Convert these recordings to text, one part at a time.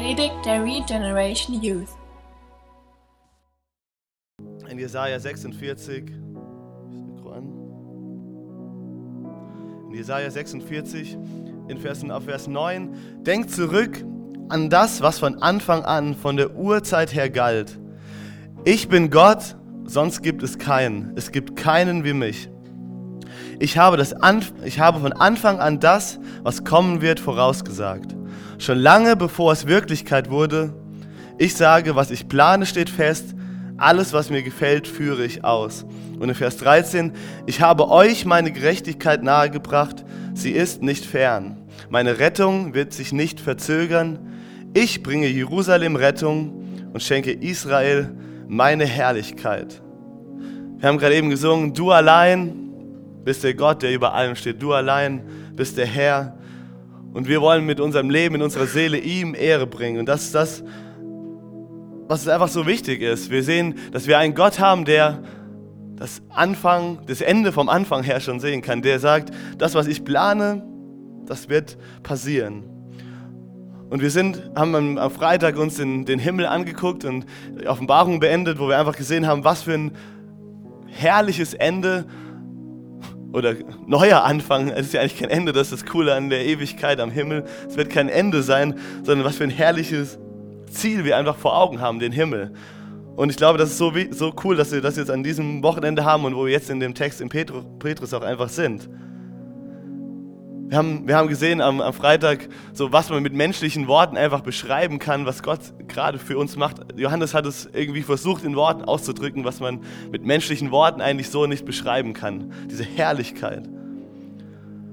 Predigt der Regeneration Youth. In Jesaja 46, ist das Mikro an? In Jesaja 46, in Versen, auf Vers 9, denkt zurück an das, was von Anfang an, von der Urzeit her galt. Ich bin Gott, sonst gibt es keinen. Es gibt keinen wie mich. Ich habe, das ich habe von Anfang an das, was kommen wird, vorausgesagt. Schon lange bevor es Wirklichkeit wurde, ich sage, was ich plane, steht fest. Alles, was mir gefällt, führe ich aus. Und in Vers 13, ich habe euch meine Gerechtigkeit nahegebracht, sie ist nicht fern. Meine Rettung wird sich nicht verzögern. Ich bringe Jerusalem Rettung und schenke Israel meine Herrlichkeit. Wir haben gerade eben gesungen, du allein bist der Gott, der über allem steht. Du allein bist der Herr. Und wir wollen mit unserem Leben, in unserer Seele ihm Ehre bringen. Und das ist das, was einfach so wichtig ist. Wir sehen, dass wir einen Gott haben, der das Anfang, das Ende vom Anfang her schon sehen kann. Der sagt, das, was ich plane, das wird passieren. Und wir sind, haben am Freitag uns den, den Himmel angeguckt und die Offenbarung beendet, wo wir einfach gesehen haben, was für ein herrliches Ende oder neuer Anfang. Es ist ja eigentlich kein Ende, das ist das Coole an der Ewigkeit am Himmel. Es wird kein Ende sein, sondern was für ein herrliches Ziel wir einfach vor Augen haben, den Himmel. Und ich glaube, das ist so, so cool, dass wir das jetzt an diesem Wochenende haben und wo wir jetzt in dem Text in Petrus auch einfach sind. Wir haben, wir haben gesehen am, am Freitag, so was man mit menschlichen Worten einfach beschreiben kann, was Gott gerade für uns macht. Johannes hat es irgendwie versucht, in Worten auszudrücken, was man mit menschlichen Worten eigentlich so nicht beschreiben kann. Diese Herrlichkeit.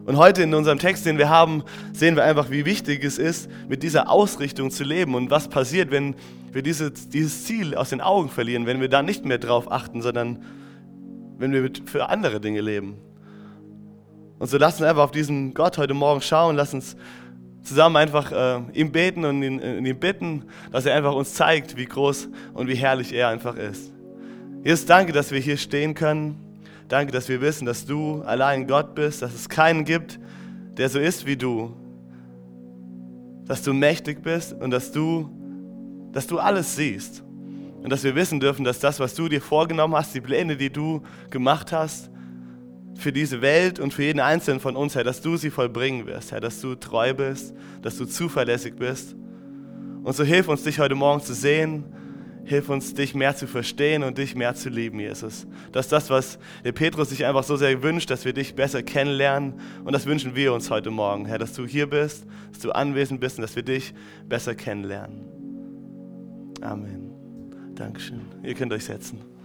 Und heute in unserem Text, den wir haben, sehen wir einfach, wie wichtig es ist, mit dieser Ausrichtung zu leben und was passiert, wenn wir diese, dieses Ziel aus den Augen verlieren, wenn wir da nicht mehr drauf achten, sondern wenn wir für andere Dinge leben. Und so lass uns einfach auf diesen Gott heute Morgen schauen, lass uns zusammen einfach äh, ihm beten und ihn, äh, ihn bitten, dass er einfach uns zeigt, wie groß und wie herrlich er einfach ist. Jesus, danke, dass wir hier stehen können. Danke, dass wir wissen, dass du allein Gott bist, dass es keinen gibt, der so ist wie du. Dass du mächtig bist und dass du, dass du alles siehst. Und dass wir wissen dürfen, dass das, was du dir vorgenommen hast, die Pläne, die du gemacht hast, für diese Welt und für jeden Einzelnen von uns, Herr, dass du sie vollbringen wirst, Herr, dass du treu bist, dass du zuverlässig bist. Und so hilf uns, dich heute Morgen zu sehen, hilf uns, dich mehr zu verstehen und dich mehr zu lieben, Jesus. Das ist das, was der Petrus sich einfach so sehr wünscht, dass wir dich besser kennenlernen. Und das wünschen wir uns heute Morgen, Herr, dass du hier bist, dass du anwesend bist und dass wir dich besser kennenlernen. Amen. Dankeschön. Ihr könnt euch setzen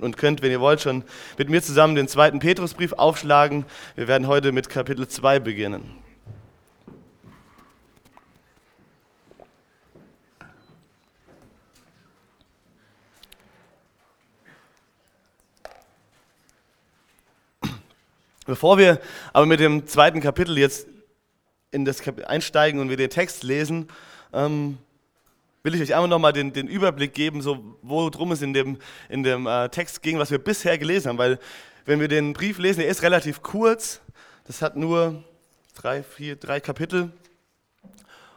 und könnt, wenn ihr wollt, schon mit mir zusammen den zweiten Petrusbrief aufschlagen. Wir werden heute mit Kapitel 2 beginnen. Bevor wir aber mit dem zweiten Kapitel jetzt in das Kapitel einsteigen und wir den Text lesen, ähm, will ich euch einmal nochmal den, den Überblick geben, so worum es in dem, in dem äh, Text ging, was wir bisher gelesen haben. Weil wenn wir den Brief lesen, der ist relativ kurz, das hat nur drei, vier, drei Kapitel.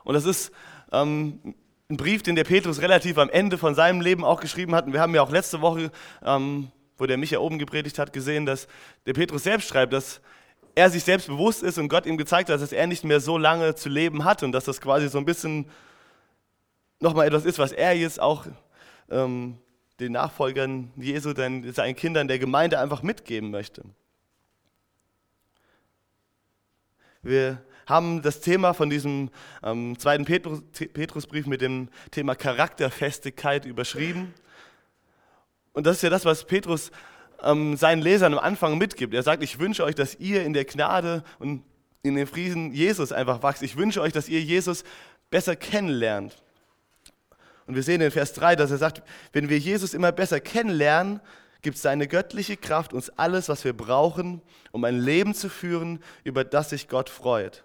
Und das ist ähm, ein Brief, den der Petrus relativ am Ende von seinem Leben auch geschrieben hat. Und wir haben ja auch letzte Woche, ähm, wo der Micha oben gepredigt hat, gesehen, dass der Petrus selbst schreibt, dass er sich selbst bewusst ist und Gott ihm gezeigt hat, dass er nicht mehr so lange zu leben hat und dass das quasi so ein bisschen nochmal etwas ist, was er jetzt auch ähm, den Nachfolgern Jesu, den, seinen Kindern der Gemeinde einfach mitgeben möchte. Wir haben das Thema von diesem ähm, zweiten Petrus, Petrusbrief mit dem Thema Charakterfestigkeit überschrieben. Und das ist ja das, was Petrus ähm, seinen Lesern am Anfang mitgibt. Er sagt, ich wünsche euch, dass ihr in der Gnade und in den Frieden Jesus einfach wachst. Ich wünsche euch, dass ihr Jesus besser kennenlernt. Und wir sehen in Vers 3, dass er sagt, wenn wir Jesus immer besser kennenlernen, gibt seine göttliche Kraft uns alles, was wir brauchen, um ein Leben zu führen, über das sich Gott freut.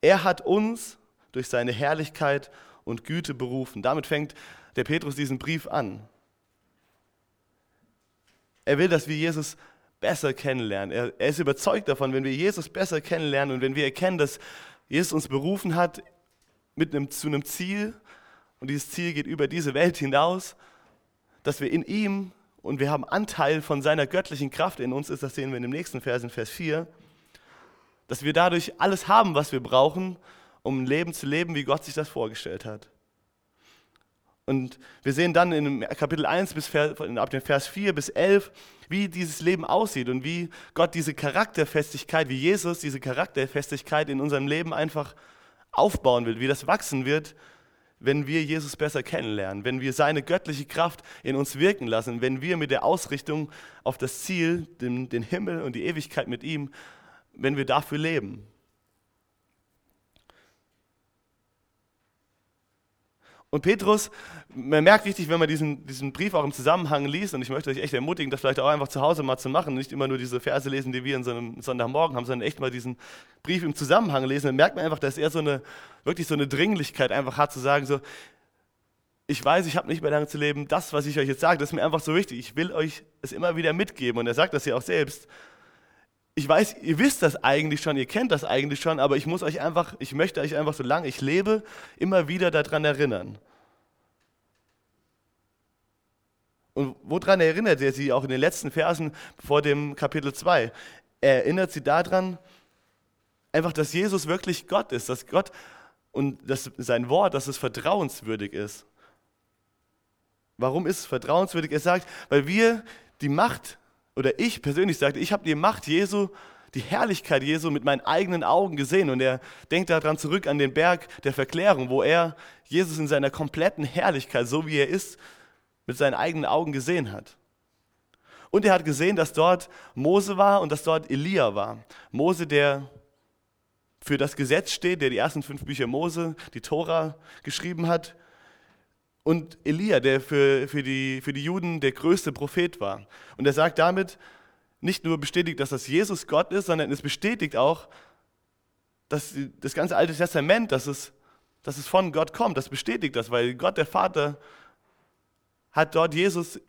Er hat uns durch seine Herrlichkeit und Güte berufen. Damit fängt der Petrus diesen Brief an. Er will, dass wir Jesus besser kennenlernen. Er, er, ist überzeugt davon, wenn wir Jesus besser kennenlernen und wenn wir erkennen, dass Jesus uns berufen hat, mit einem, zu einem Ziel und dieses Ziel geht über diese Welt hinaus, dass wir in ihm und wir haben Anteil von seiner göttlichen Kraft in uns ist, das sehen wir in dem nächsten Vers, in Vers 4, dass wir dadurch alles haben, was wir brauchen, um ein Leben zu leben, wie Gott sich das vorgestellt hat. Und wir sehen dann in Kapitel 1 bis ab dem Vers 4 bis 11, wie dieses Leben aussieht und wie Gott diese Charakterfestigkeit, wie Jesus diese Charakterfestigkeit in unserem Leben einfach aufbauen will, wie das wachsen wird, wenn wir Jesus besser kennenlernen, wenn wir seine göttliche Kraft in uns wirken lassen, wenn wir mit der Ausrichtung auf das Ziel, den, den Himmel und die Ewigkeit mit ihm, wenn wir dafür leben. Und Petrus, man merkt richtig, wenn man diesen, diesen Brief auch im Zusammenhang liest, und ich möchte euch echt ermutigen, das vielleicht auch einfach zu Hause mal zu machen, nicht immer nur diese Verse lesen, die wir in so einem Sonntagmorgen haben, sondern echt mal diesen Brief im Zusammenhang lesen, dann merkt man einfach, dass er so eine, wirklich so eine Dringlichkeit einfach hat, zu sagen, so, ich weiß, ich habe nicht mehr lange zu leben, das, was ich euch jetzt sage, das ist mir einfach so wichtig, ich will euch es immer wieder mitgeben. Und er sagt das ja auch selbst, ich weiß, ihr wisst das eigentlich schon, ihr kennt das eigentlich schon, aber ich muss euch einfach, ich möchte euch einfach, solange ich lebe, immer wieder daran erinnern. Und woran erinnert er sie auch in den letzten Versen vor dem Kapitel 2? Er erinnert sie daran, einfach, dass Jesus wirklich Gott ist, dass Gott und dass sein Wort, dass es vertrauenswürdig ist. Warum ist es vertrauenswürdig? Er sagt, weil wir die Macht oder ich persönlich sagte, ich habe die Macht Jesu, die Herrlichkeit Jesu mit meinen eigenen Augen gesehen. Und er denkt daran zurück an den Berg der Verklärung, wo er Jesus in seiner kompletten Herrlichkeit, so wie er ist, mit seinen eigenen Augen gesehen hat. Und er hat gesehen, dass dort Mose war und dass dort Elia war. Mose, der für das Gesetz steht, der die ersten fünf Bücher Mose, die Tora, geschrieben hat und Elia, der für, für, die, für die Juden der größte Prophet war. Und er sagt damit, nicht nur bestätigt, dass das Jesus Gott ist, sondern es bestätigt auch, dass das ganze Alte Testament, dass es, dass es von Gott kommt. Das bestätigt das, weil Gott, der Vater, hat dort Jesus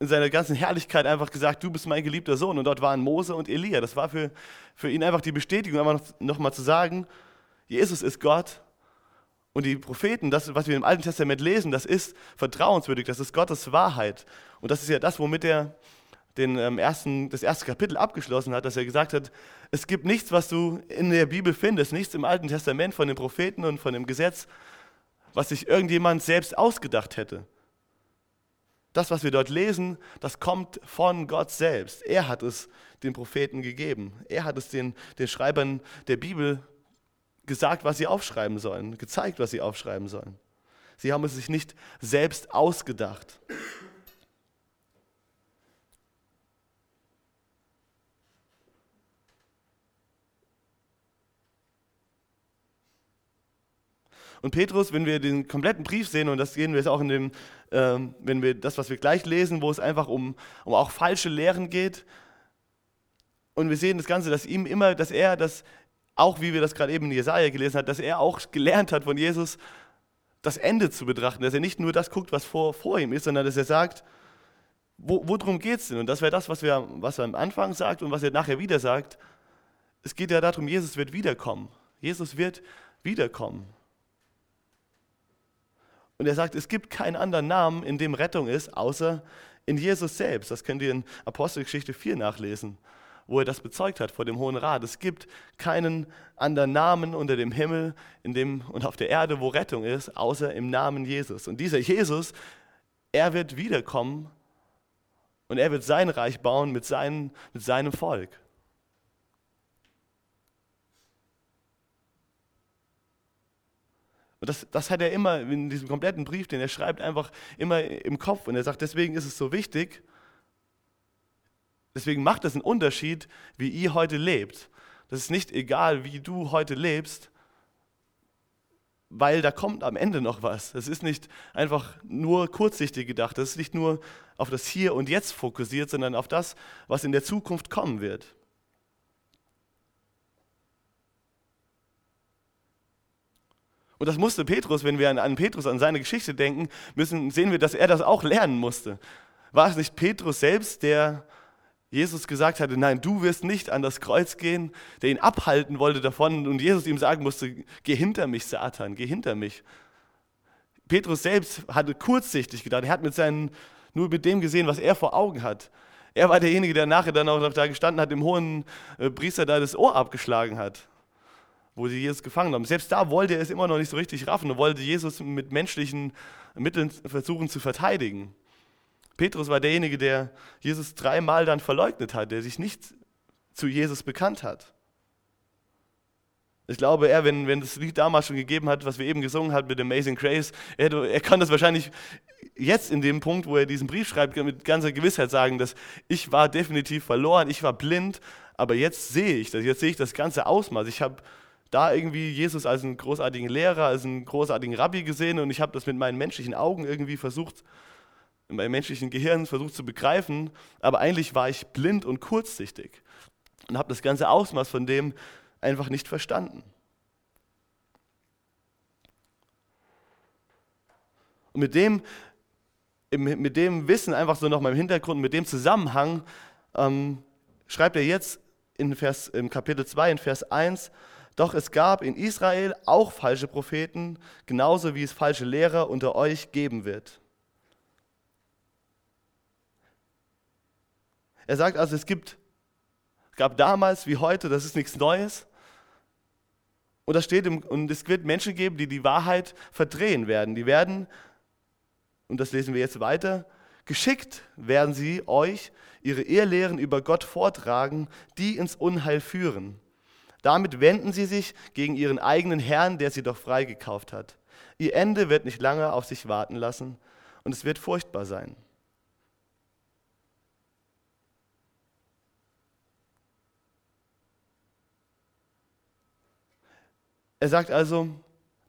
in seiner ganzen Herrlichkeit einfach gesagt, du bist mein geliebter Sohn. Und dort waren Mose und Elia. Das war für, für ihn einfach die Bestätigung, einfach noch, noch zu sagen, Jesus ist Gott und die Propheten, das, was wir im Alten Testament lesen, das ist vertrauenswürdig, das ist Gottes Wahrheit. Und das ist ja das, womit er den, ähm, ersten, das erste Kapitel abgeschlossen hat, dass er gesagt hat, es gibt nichts, was du in der Bibel findest, nichts im Alten Testament von den Propheten und von dem Gesetz, was sich irgendjemand selbst ausgedacht hätte. Das, was wir dort lesen, das kommt von Gott selbst. Er hat es den Propheten gegeben. Er hat es den, den Schreibern der Bibel gesagt, was sie aufschreiben sollen, gezeigt, was sie aufschreiben sollen. Sie haben es sich nicht selbst ausgedacht. Und Petrus, wenn wir den kompletten Brief sehen, und das sehen wir jetzt auch in dem, ähm, wenn wir das, was wir gleich lesen, wo es einfach um, um auch falsche Lehren geht, und wir sehen das Ganze, dass ihm immer, dass er das auch wie wir das gerade eben in Jesaja gelesen haben, dass er auch gelernt hat von Jesus, das Ende zu betrachten, dass er nicht nur das guckt, was vor, vor ihm ist, sondern dass er sagt, wo, worum geht es denn? Und das wäre das, was, wir, was er am Anfang sagt und was er nachher wieder sagt. Es geht ja darum, Jesus wird wiederkommen. Jesus wird wiederkommen. Und er sagt, es gibt keinen anderen Namen, in dem Rettung ist, außer in Jesus selbst. Das könnt ihr in Apostelgeschichte 4 nachlesen wo er das bezeugt hat vor dem Hohen Rat. Es gibt keinen anderen Namen unter dem Himmel in dem, und auf der Erde, wo Rettung ist, außer im Namen Jesus. Und dieser Jesus, er wird wiederkommen und er wird sein Reich bauen mit, seinen, mit seinem Volk. Und das, das hat er immer in diesem kompletten Brief, den er schreibt, einfach immer im Kopf. Und er sagt, deswegen ist es so wichtig, Deswegen macht es einen Unterschied, wie ihr heute lebt. Das ist nicht egal, wie du heute lebst, weil da kommt am Ende noch was. Es ist nicht einfach nur kurzsichtig gedacht. Es ist nicht nur auf das Hier und Jetzt fokussiert, sondern auf das, was in der Zukunft kommen wird. Und das musste Petrus, wenn wir an, Petrus, an seine Geschichte denken, müssen, sehen wir, dass er das auch lernen musste. War es nicht Petrus selbst, der Jesus gesagt hatte, nein, du wirst nicht an das Kreuz gehen, der ihn abhalten wollte davon und Jesus ihm sagen musste, geh hinter mich, Satan, geh hinter mich. Petrus selbst hatte kurzsichtig gedacht, er hat mit seinen, nur mit dem gesehen, was er vor Augen hat. Er war derjenige, der nachher dann auch da gestanden hat, dem hohen äh, Priester da das Ohr abgeschlagen hat, wo sie Jesus gefangen haben. Selbst da wollte er es immer noch nicht so richtig raffen und wollte Jesus mit menschlichen Mitteln versuchen zu verteidigen. Petrus war derjenige, der Jesus dreimal dann verleugnet hat, der sich nicht zu Jesus bekannt hat. Ich glaube, er, wenn, wenn das Lied damals schon gegeben hat, was wir eben gesungen haben mit Amazing Grace, er, er kann das wahrscheinlich jetzt in dem Punkt, wo er diesen Brief schreibt, mit ganzer Gewissheit sagen, dass ich war definitiv verloren, ich war blind, aber jetzt sehe ich das, jetzt sehe ich das ganze Ausmaß. Ich habe da irgendwie Jesus als einen großartigen Lehrer, als einen großartigen Rabbi gesehen und ich habe das mit meinen menschlichen Augen irgendwie versucht in meinem menschlichen Gehirn versucht zu begreifen, aber eigentlich war ich blind und kurzsichtig und habe das ganze Ausmaß von dem einfach nicht verstanden. Und mit dem, mit dem Wissen, einfach so noch mal im Hintergrund, mit dem Zusammenhang, ähm, schreibt er jetzt in Vers, im Kapitel 2, in Vers 1, doch es gab in Israel auch falsche Propheten, genauso wie es falsche Lehrer unter euch geben wird. Er sagt also, es gibt, gab damals wie heute, das ist nichts Neues. Und, da steht im, und es wird Menschen geben, die die Wahrheit verdrehen werden. Die werden, und das lesen wir jetzt weiter, geschickt werden sie euch ihre Irrlehren über Gott vortragen, die ins Unheil führen. Damit wenden sie sich gegen ihren eigenen Herrn, der sie doch freigekauft hat. Ihr Ende wird nicht lange auf sich warten lassen und es wird furchtbar sein. Er sagt also,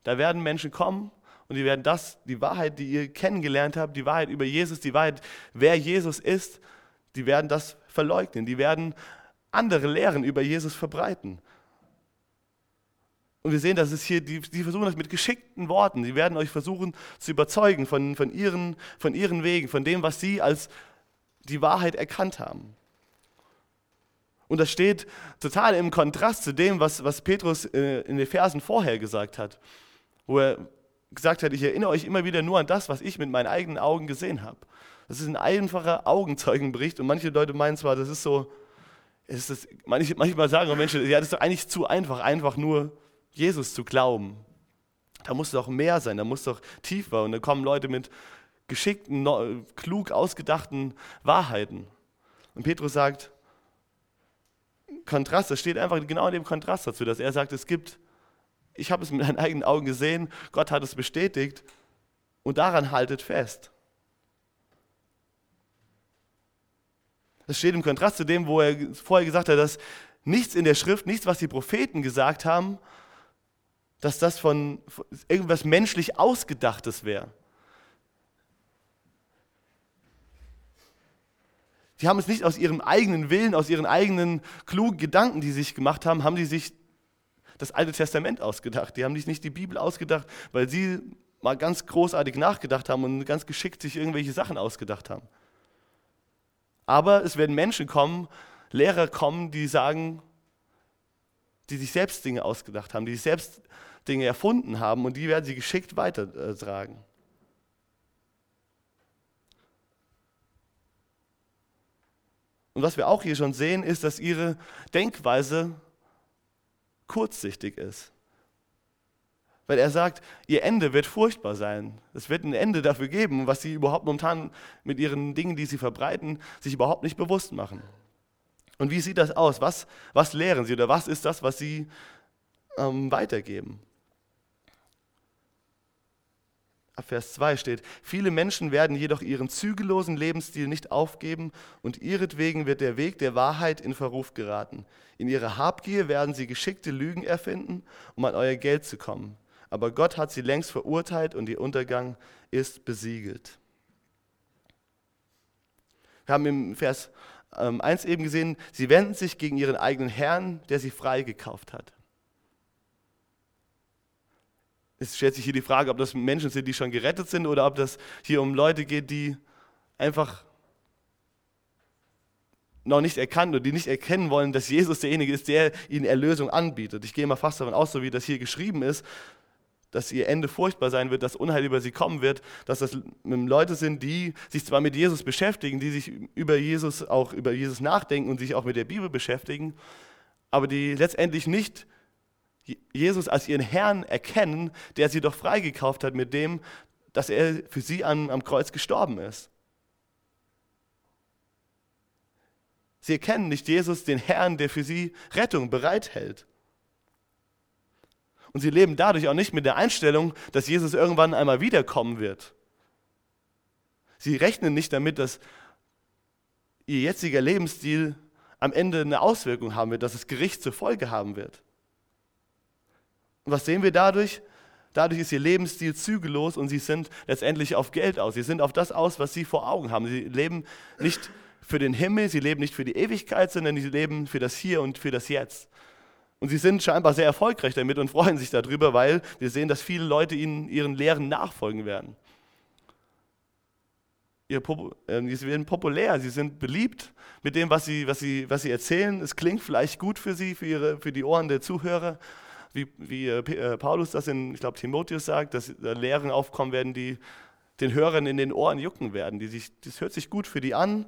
da werden Menschen kommen und die werden das, die Wahrheit, die ihr kennengelernt habt, die Wahrheit über Jesus, die Wahrheit, wer Jesus ist, die werden das verleugnen. Die werden andere Lehren über Jesus verbreiten. Und wir sehen, dass es hier, die, die versuchen das mit geschickten Worten. Sie werden euch versuchen zu überzeugen von, von, ihren, von ihren Wegen, von dem, was sie als die Wahrheit erkannt haben. Und das steht total im Kontrast zu dem, was, was Petrus äh, in den Versen vorher gesagt hat, wo er gesagt hat, ich erinnere euch immer wieder nur an das, was ich mit meinen eigenen Augen gesehen habe. Das ist ein einfacher Augenzeugenbericht und manche Leute meinen zwar, das ist so, ist das, manchmal sagen Menschen, ja, das ist doch eigentlich zu einfach, einfach nur Jesus zu glauben. Da muss doch mehr sein, da muss doch tiefer und da kommen Leute mit geschickten, klug ausgedachten Wahrheiten. Und Petrus sagt, Kontrast, das steht einfach genau in dem Kontrast dazu, dass er sagt, es gibt, ich habe es mit meinen eigenen Augen gesehen, Gott hat es bestätigt und daran haltet fest. Das steht im Kontrast zu dem, wo er vorher gesagt hat, dass nichts in der Schrift, nichts, was die Propheten gesagt haben, dass das von irgendwas menschlich Ausgedachtes wäre. Die haben es nicht aus ihrem eigenen Willen, aus ihren eigenen klugen Gedanken, die sie sich gemacht haben, haben die sich das Alte Testament ausgedacht. Die haben sich nicht die Bibel ausgedacht, weil sie mal ganz großartig nachgedacht haben und ganz geschickt sich irgendwelche Sachen ausgedacht haben. Aber es werden Menschen kommen, Lehrer kommen, die sagen, die sich selbst Dinge ausgedacht haben, die sich selbst Dinge erfunden haben und die werden sie geschickt weitertragen. Und was wir auch hier schon sehen, ist, dass ihre Denkweise kurzsichtig ist. Weil er sagt, ihr Ende wird furchtbar sein. Es wird ein Ende dafür geben, was sie überhaupt momentan mit ihren Dingen, die sie verbreiten, sich überhaupt nicht bewusst machen. Und wie sieht das aus? Was, was lehren sie oder was ist das, was sie ähm, weitergeben? Ab Vers 2 steht, viele Menschen werden jedoch ihren zügellosen Lebensstil nicht aufgeben und ihretwegen wird der Weg der Wahrheit in Verruf geraten. In ihrer Habgier werden sie geschickte Lügen erfinden, um an euer Geld zu kommen. Aber Gott hat sie längst verurteilt und ihr Untergang ist besiegelt. Wir haben im Vers 1 ähm, eben gesehen, sie wenden sich gegen ihren eigenen Herrn, der sie freigekauft hat. Es stellt sich hier die Frage, ob das Menschen sind, die schon gerettet sind oder ob das hier um Leute geht, die einfach noch nicht erkannt und die nicht erkennen wollen, dass Jesus derjenige ist, der ihnen Erlösung anbietet. Ich gehe mal fast davon aus, so wie das hier geschrieben ist, dass ihr Ende furchtbar sein wird, dass Unheil über sie kommen wird, dass das Leute sind, die sich zwar mit Jesus beschäftigen, die sich über Jesus auch über Jesus nachdenken und sich auch mit der Bibel beschäftigen, aber die letztendlich nicht Jesus als ihren Herrn erkennen, der sie doch freigekauft hat mit dem, dass er für sie am, am Kreuz gestorben ist. Sie erkennen nicht Jesus, den Herrn, der für sie Rettung bereithält. Und sie leben dadurch auch nicht mit der Einstellung, dass Jesus irgendwann einmal wiederkommen wird. Sie rechnen nicht damit, dass ihr jetziger Lebensstil am Ende eine Auswirkung haben wird, dass es Gericht zur Folge haben wird. Und was sehen wir dadurch? Dadurch ist ihr Lebensstil zügellos und sie sind letztendlich auf Geld aus. Sie sind auf das aus, was sie vor Augen haben. Sie leben nicht für den Himmel, sie leben nicht für die Ewigkeit, sondern sie leben für das Hier und für das Jetzt. Und sie sind scheinbar sehr erfolgreich damit und freuen sich darüber, weil wir sehen, dass viele Leute ihnen ihren Lehren nachfolgen werden. Ähm, sie werden populär, sie sind beliebt mit dem, was sie, was, sie, was sie erzählen. Es klingt vielleicht gut für sie, für, ihre, für die Ohren der Zuhörer, wie, wie äh, äh, Paulus das in, ich glaube, Timotheus sagt, dass Lehren aufkommen werden, die den Hörern in den Ohren jucken werden. Die sich, das hört sich gut für die an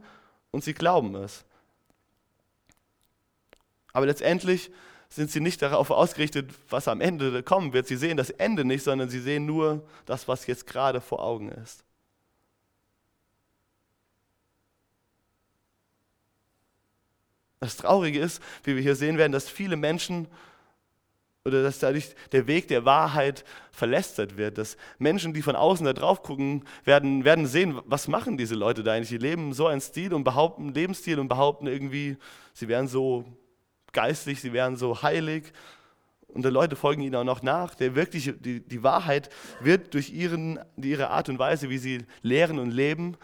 und sie glauben es. Aber letztendlich sind sie nicht darauf ausgerichtet, was am Ende kommen wird. Sie sehen das Ende nicht, sondern sie sehen nur das, was jetzt gerade vor Augen ist. Das Traurige ist, wie wir hier sehen werden, dass viele Menschen oder dass dadurch der Weg der Wahrheit verlästert wird, dass Menschen, die von außen da drauf gucken, werden, werden sehen, was machen diese Leute da eigentlich? Die leben so einen Stil und behaupten Lebensstil und behaupten irgendwie, sie wären so geistlich, sie wären so heilig und die Leute folgen ihnen auch noch nach. Der wirkliche, die, die Wahrheit wird durch ihren, ihre Art und Weise, wie sie lehren und leben,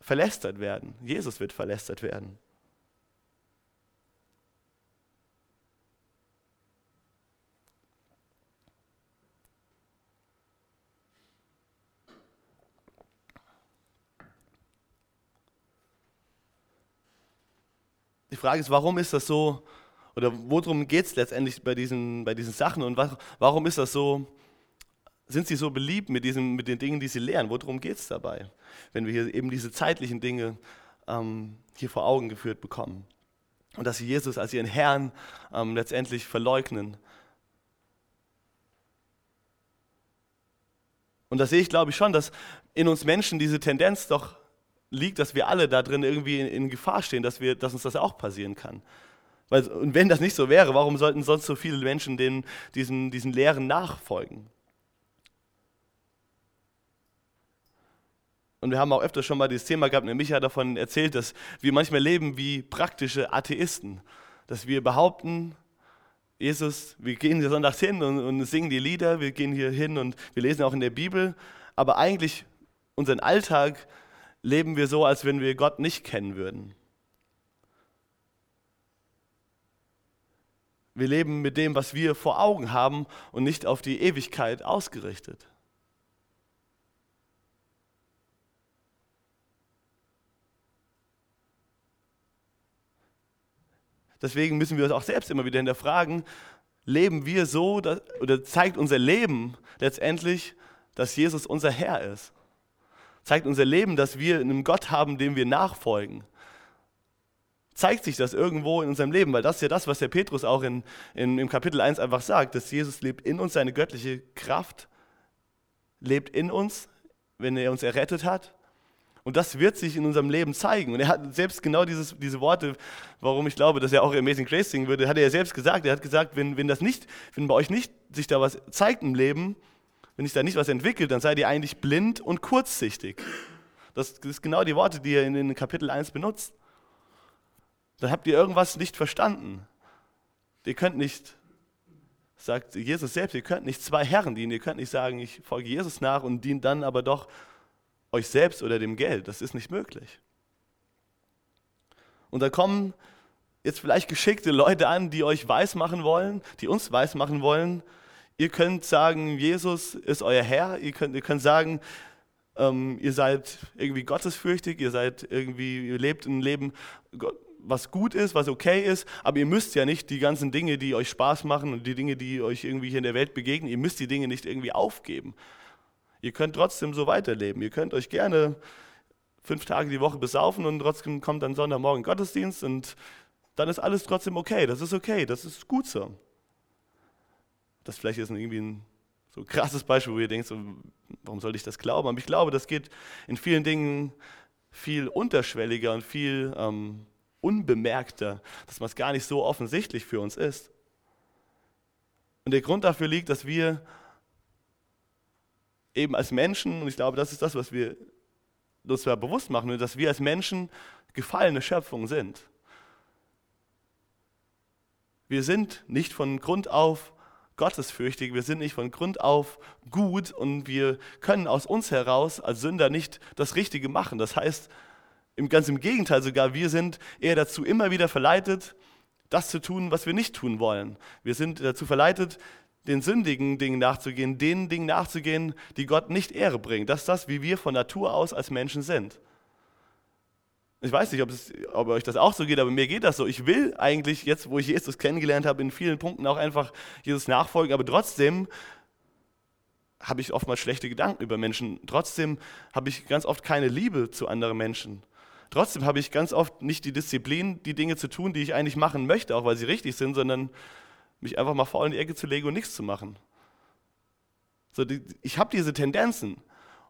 verlästert werden. Jesus wird verlästert werden. Die Frage ist, warum ist das so, oder worum geht es letztendlich bei diesen, bei diesen Sachen und warum ist das so, sind sie so beliebt mit, diesen, mit den Dingen, die sie lehren? Worum geht es dabei, wenn wir hier eben diese zeitlichen Dinge ähm, hier vor Augen geführt bekommen? Und dass sie Jesus als ihren Herrn ähm, letztendlich verleugnen. Und da sehe ich, glaube ich, schon, dass in uns Menschen diese Tendenz doch liegt, dass wir alle da drin irgendwie in, in Gefahr stehen, dass, wir, dass uns das auch passieren kann. Weil, und wenn das nicht so wäre, warum sollten sonst so viele Menschen den, diesen, diesen Lehren nachfolgen? Und wir haben auch öfter schon mal dieses Thema gehabt, nämlich Micha davon erzählt, dass wir manchmal leben wie praktische Atheisten. Dass wir behaupten, Jesus, wir gehen hier sonntags hin und, und singen die Lieder, wir gehen hier hin und wir lesen auch in der Bibel, aber eigentlich unseren Alltag leben wir so, als wenn wir Gott nicht kennen würden. Wir leben mit dem, was wir vor Augen haben und nicht auf die Ewigkeit ausgerichtet. Deswegen müssen wir uns auch selbst immer wieder hinterfragen, leben wir so oder zeigt unser Leben letztendlich, dass Jesus unser Herr ist? Zeigt unser Leben, dass wir einen Gott haben, dem wir nachfolgen? Zeigt sich das irgendwo in unserem Leben? Weil das ist ja das, was der Petrus auch in, in, im Kapitel 1 einfach sagt, dass Jesus lebt in uns, seine göttliche Kraft lebt in uns, wenn er uns errettet hat. Und das wird sich in unserem Leben zeigen. Und er hat selbst genau dieses, diese Worte, warum ich glaube, dass er auch Amazing Grace singen würde, hat er ja selbst gesagt. Er hat gesagt, wenn, wenn das nicht, wenn bei euch nicht sich da was zeigt im Leben, wenn sich da nicht was entwickelt, dann seid ihr eigentlich blind und kurzsichtig. Das, ist genau die Worte, die in, in Kapitel 1 benutzt. Dann habt ihr irgendwas nicht verstanden. Ihr könnt nicht, sagt Jesus selbst, ihr könnt nicht zwei Herren dienen. Ihr könnt nicht sagen, ich folge Jesus nach und diene dann aber doch euch selbst oder dem Geld. Das ist nicht möglich. Und da kommen jetzt vielleicht geschickte Leute an, die euch weismachen wollen, die uns weismachen wollen, Ihr könnt sagen, Jesus ist euer Herr. Ihr könnt, ihr könnt sagen, ähm, ihr seid irgendwie gottesfürchtig, ihr seid irgendwie, ihr lebt ein Leben, was gut ist, was okay ist, aber ihr müsst ja nicht die ganzen Dinge, die euch Spaß machen und die Dinge, die euch irgendwie hier in der Welt begegnen, ihr müsst die Dinge nicht irgendwie aufgeben. Ihr könnt trotzdem so weiterleben. Ihr könnt euch gerne fünf Tage die Woche besaufen und trotzdem kommt dann Sonntagmorgen Gottesdienst und dann ist alles trotzdem okay. Das ist okay, das ist gut so. Das vielleicht ist irgendwie ein so krasses Beispiel, wo ihr denkt, so, warum sollte ich das glauben? Aber ich glaube, das geht in vielen Dingen viel unterschwelliger und viel ähm, unbemerkter, dass man es gar nicht so offensichtlich für uns ist. Und der Grund dafür liegt, dass wir eben als Menschen, und ich glaube, das ist das, was wir uns bewusst machen, dass wir als Menschen gefallene Schöpfungen sind. Wir sind nicht von Grund auf gottesfürchtig, wir sind nicht von Grund auf gut und wir können aus uns heraus als Sünder nicht das Richtige machen. Das heißt, im ganz im Gegenteil sogar, wir sind eher dazu immer wieder verleitet, das zu tun, was wir nicht tun wollen. Wir sind dazu verleitet, den sündigen Dingen nachzugehen, den Dingen nachzugehen, die Gott nicht Ehre bringen. Das ist das, wie wir von Natur aus als Menschen sind. Ich weiß nicht, ob, es, ob euch das auch so geht, aber mir geht das so. Ich will eigentlich, jetzt wo ich Jesus kennengelernt habe, in vielen Punkten auch einfach Jesus nachfolgen, aber trotzdem habe ich oftmals schlechte Gedanken über Menschen. Trotzdem habe ich ganz oft keine Liebe zu anderen Menschen. Trotzdem habe ich ganz oft nicht die Disziplin, die Dinge zu tun, die ich eigentlich machen möchte, auch weil sie richtig sind, sondern mich einfach mal faul in die Ecke zu legen und nichts zu machen. So, die, ich habe diese Tendenzen.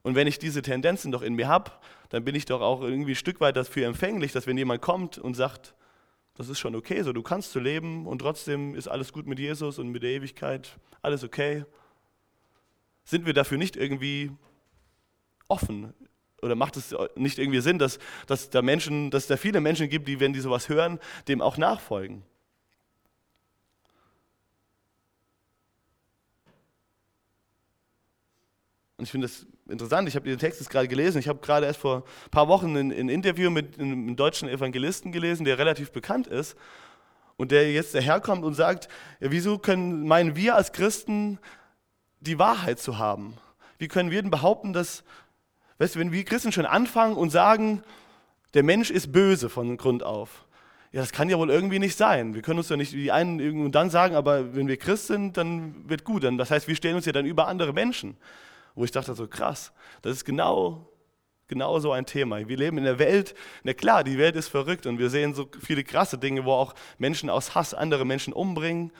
Und wenn ich diese Tendenzen doch in mir habe, dann bin ich doch auch irgendwie ein Stück weit dafür empfänglich, dass wenn jemand kommt und sagt, das ist schon okay, so du kannst so leben und trotzdem ist alles gut mit Jesus und mit der Ewigkeit, alles okay, sind wir dafür nicht irgendwie offen? Oder macht es nicht irgendwie Sinn, dass, dass, da Menschen, dass da viele Menschen gibt, die, wenn die sowas hören, dem auch nachfolgen? Und ich finde das interessant, ich habe den Text jetzt gerade gelesen, ich habe gerade erst vor ein paar Wochen ein, ein Interview mit einem deutschen Evangelisten gelesen, der relativ bekannt ist und der jetzt daherkommt und sagt, ja, wieso können, meinen wir als Christen die Wahrheit zu haben? Wie können wir denn behaupten, dass, weißt du, wenn wir Christen schon anfangen und sagen, der Mensch ist böse von Grund auf, ja, das kann ja wohl irgendwie nicht sein. Wir können uns ja nicht die einen irgendwie dann sagen, aber wenn wir Christ sind, dann wird gut. das heißt, wir stellen uns ja dann über andere Menschen wo ich dachte so krass, das ist genau, genau so ein Thema. Wir leben in der Welt, na klar, die Welt ist verrückt und wir sehen so viele krasse Dinge, wo auch Menschen aus Hass andere Menschen umbringen.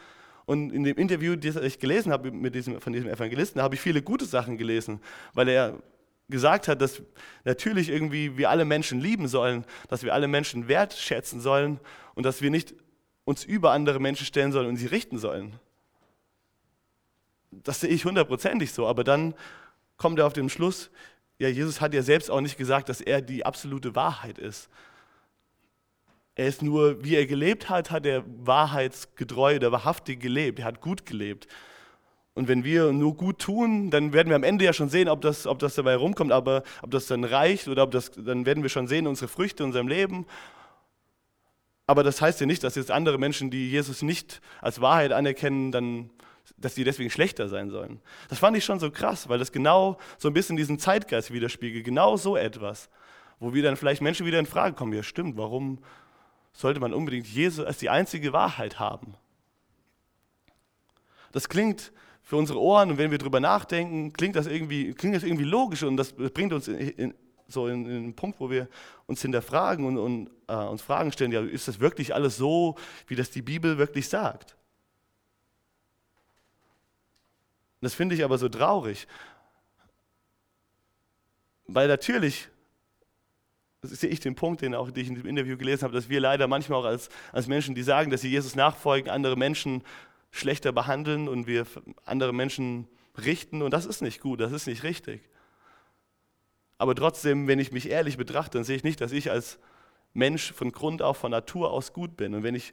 Und in dem Interview, das ich gelesen habe mit diesem, von diesem Evangelisten, habe ich viele gute Sachen gelesen, weil er gesagt hat, dass natürlich irgendwie wir alle Menschen lieben sollen, dass wir alle Menschen wertschätzen sollen und dass wir nicht uns über andere Menschen stellen sollen und sie richten sollen. Das sehe ich hundertprozentig so, aber dann kommt er auf den Schluss, ja, Jesus hat ja selbst auch nicht gesagt, dass er die absolute Wahrheit ist. Er ist nur, wie er gelebt hat, hat er wahrheitsgetreu oder wahrhaftig gelebt. Er hat gut gelebt. Und wenn wir nur gut tun, dann werden wir am Ende ja schon sehen, ob das, ob das dabei rumkommt, aber ob das dann reicht oder ob das, dann werden wir schon sehen unsere Früchte in unserem Leben. Aber das heißt ja nicht, dass jetzt andere Menschen, die Jesus nicht als Wahrheit anerkennen, dann dass die deswegen schlechter sein sollen. Das fand ich schon so krass, weil das genau so ein bisschen diesen Zeitgeist widerspiegelt, genau so etwas, wo wir dann vielleicht Menschen wieder in Frage kommen, ja stimmt, warum sollte man unbedingt Jesus als die einzige Wahrheit haben? Das klingt für unsere Ohren und wenn wir drüber nachdenken, klingt das irgendwie, klingt das irgendwie logisch und das bringt uns in, in, so in, in einen Punkt, wo wir uns hinterfragen und, und äh, uns Fragen stellen, ja, ist das wirklich alles so, wie das die Bibel wirklich sagt? Das finde ich aber so traurig. Weil natürlich sehe ich den Punkt, den auch den ich in dem Interview gelesen habe, dass wir leider manchmal auch als, als Menschen, die sagen, dass sie Jesus nachfolgen, andere Menschen schlechter behandeln und wir andere Menschen richten. Und das ist nicht gut, das ist nicht richtig. Aber trotzdem, wenn ich mich ehrlich betrachte, dann sehe ich nicht, dass ich als Mensch von Grund auf, von Natur aus gut bin. Und wenn ich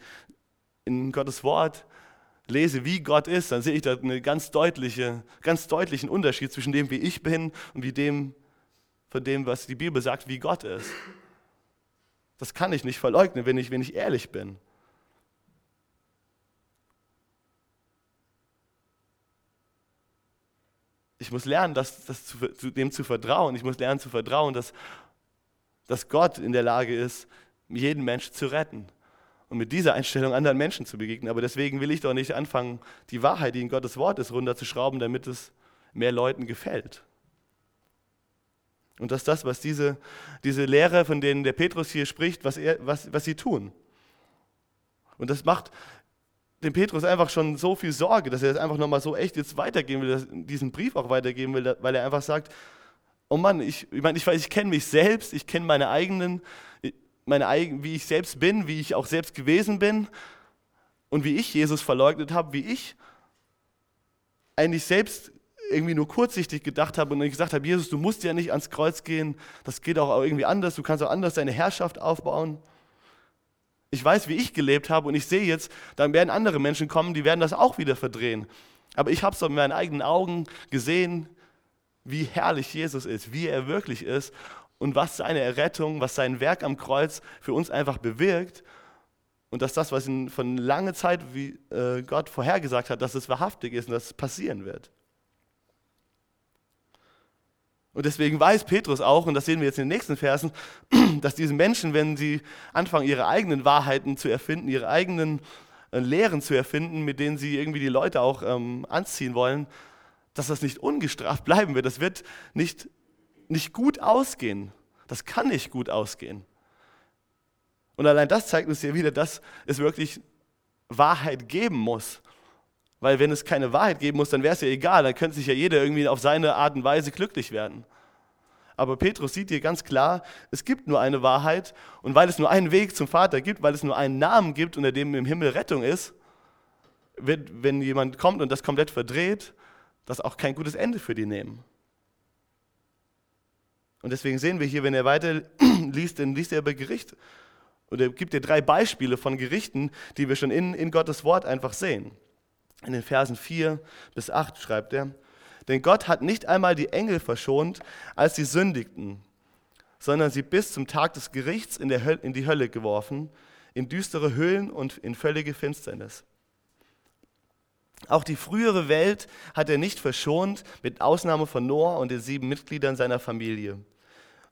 in Gottes Wort lese, wie Gott ist, dann sehe ich da einen ganz, deutliche, ganz deutlichen Unterschied zwischen dem, wie ich bin und wie dem, von dem, was die Bibel sagt, wie Gott ist. Das kann ich nicht verleugnen, wenn ich, wenn ich ehrlich bin. Ich muss lernen, das, das zu, dem zu vertrauen. Ich muss lernen zu vertrauen, dass, dass Gott in der Lage ist, jeden Menschen zu retten und mit dieser Einstellung anderen Menschen zu begegnen. Aber deswegen will ich doch nicht anfangen, die Wahrheit, die in Gottes Wort ist, runterzuschrauben, damit es mehr Leuten gefällt. Und das ist das, was diese, diese Lehre, von denen der Petrus hier spricht, was, er, was, was sie tun. Und das macht dem Petrus einfach schon so viel Sorge, dass er das einfach nochmal so echt jetzt weitergeben will, diesen Brief auch weitergeben will, weil er einfach sagt, oh Mann, ich, ich meine, ich weiß, ich kenne mich selbst, ich kenne meine eigenen, meine eigen, wie ich selbst bin, wie ich auch selbst gewesen bin und wie ich Jesus verleugnet habe, wie ich eigentlich selbst irgendwie nur kurzsichtig gedacht habe und gesagt habe, Jesus, du musst ja nicht ans Kreuz gehen, das geht auch irgendwie anders, du kannst auch anders deine Herrschaft aufbauen. Ich weiß, wie ich gelebt habe und ich sehe jetzt, dann werden andere Menschen kommen, die werden das auch wieder verdrehen. Aber ich habe es mit meinen eigenen Augen gesehen, wie herrlich Jesus ist, wie er wirklich ist und was seine Errettung, was sein Werk am Kreuz für uns einfach bewirkt. Und dass das, was in, von langer Zeit wie äh, Gott vorhergesagt hat, dass es wahrhaftig ist und dass es passieren wird. Und deswegen weiß Petrus auch, und das sehen wir jetzt in den nächsten Versen, dass diese Menschen, wenn sie anfangen, ihre eigenen Wahrheiten zu erfinden, ihre eigenen äh, Lehren zu erfinden, mit denen sie irgendwie die Leute auch ähm, anziehen wollen, dass das nicht ungestraft bleiben wird. Das wird nicht, nicht gut ausgehen. Das kann nicht gut ausgehen. Und allein das zeigt uns ja wieder, dass es wirklich Wahrheit geben muss. Weil wenn es keine Wahrheit geben muss, dann wäre es ja egal, dann könnte sich ja jeder irgendwie auf seine Art und Weise glücklich werden. Aber Petrus sieht hier ganz klar, es gibt nur eine Wahrheit und weil es nur einen Weg zum Vater gibt, weil es nur einen Namen gibt, unter dem im Himmel Rettung ist, wird, wenn jemand kommt und das komplett verdreht, das auch kein gutes Ende für die nehmen. Und deswegen sehen wir hier, wenn er weiter liest, dann liest er über Gericht. Und er gibt dir drei Beispiele von Gerichten, die wir schon in, in Gottes Wort einfach sehen. In den Versen 4 bis 8 schreibt er, denn Gott hat nicht einmal die Engel verschont, als sie sündigten, sondern sie bis zum Tag des Gerichts in, in die Hölle geworfen, in düstere Höhlen und in völlige Finsternis. Auch die frühere Welt hat er nicht verschont, mit Ausnahme von Noah und den sieben Mitgliedern seiner Familie.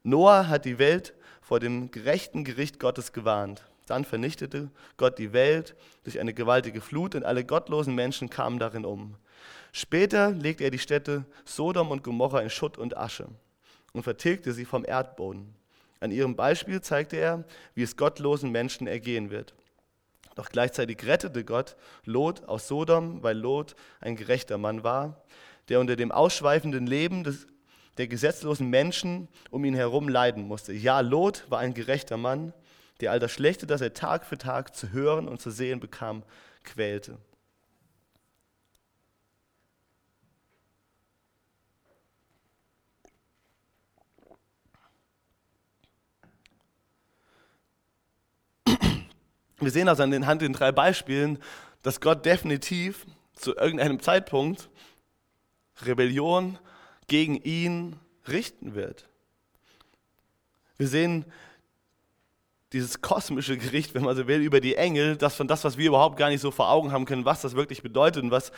Noah hat die Welt vor dem gerechten Gericht Gottes gewarnt. Dann vernichtete Gott die Welt durch eine gewaltige Flut und alle gottlosen Menschen kamen darin um. Später legte er die Städte Sodom und Gomorra in Schutt und Asche und vertilgte sie vom Erdboden. An ihrem Beispiel zeigte er, wie es gottlosen Menschen ergehen wird. Doch gleichzeitig rettete Gott Lot aus Sodom, weil Lot ein gerechter Mann war, der unter dem ausschweifenden Leben des, der gesetzlosen Menschen um ihn herum leiden musste. Ja, Lot war ein gerechter Mann, der all das Schlechte, das er Tag für Tag zu hören und zu sehen bekam, quälte. Wir sehen also anhand den drei Beispielen, dass Gott definitiv zu irgendeinem Zeitpunkt Rebellion gegen ihn richten wird. Wir sehen dieses kosmische Gericht, wenn man so will, über die Engel, das von das, was wir überhaupt gar nicht so vor Augen haben können, was das wirklich bedeutet und was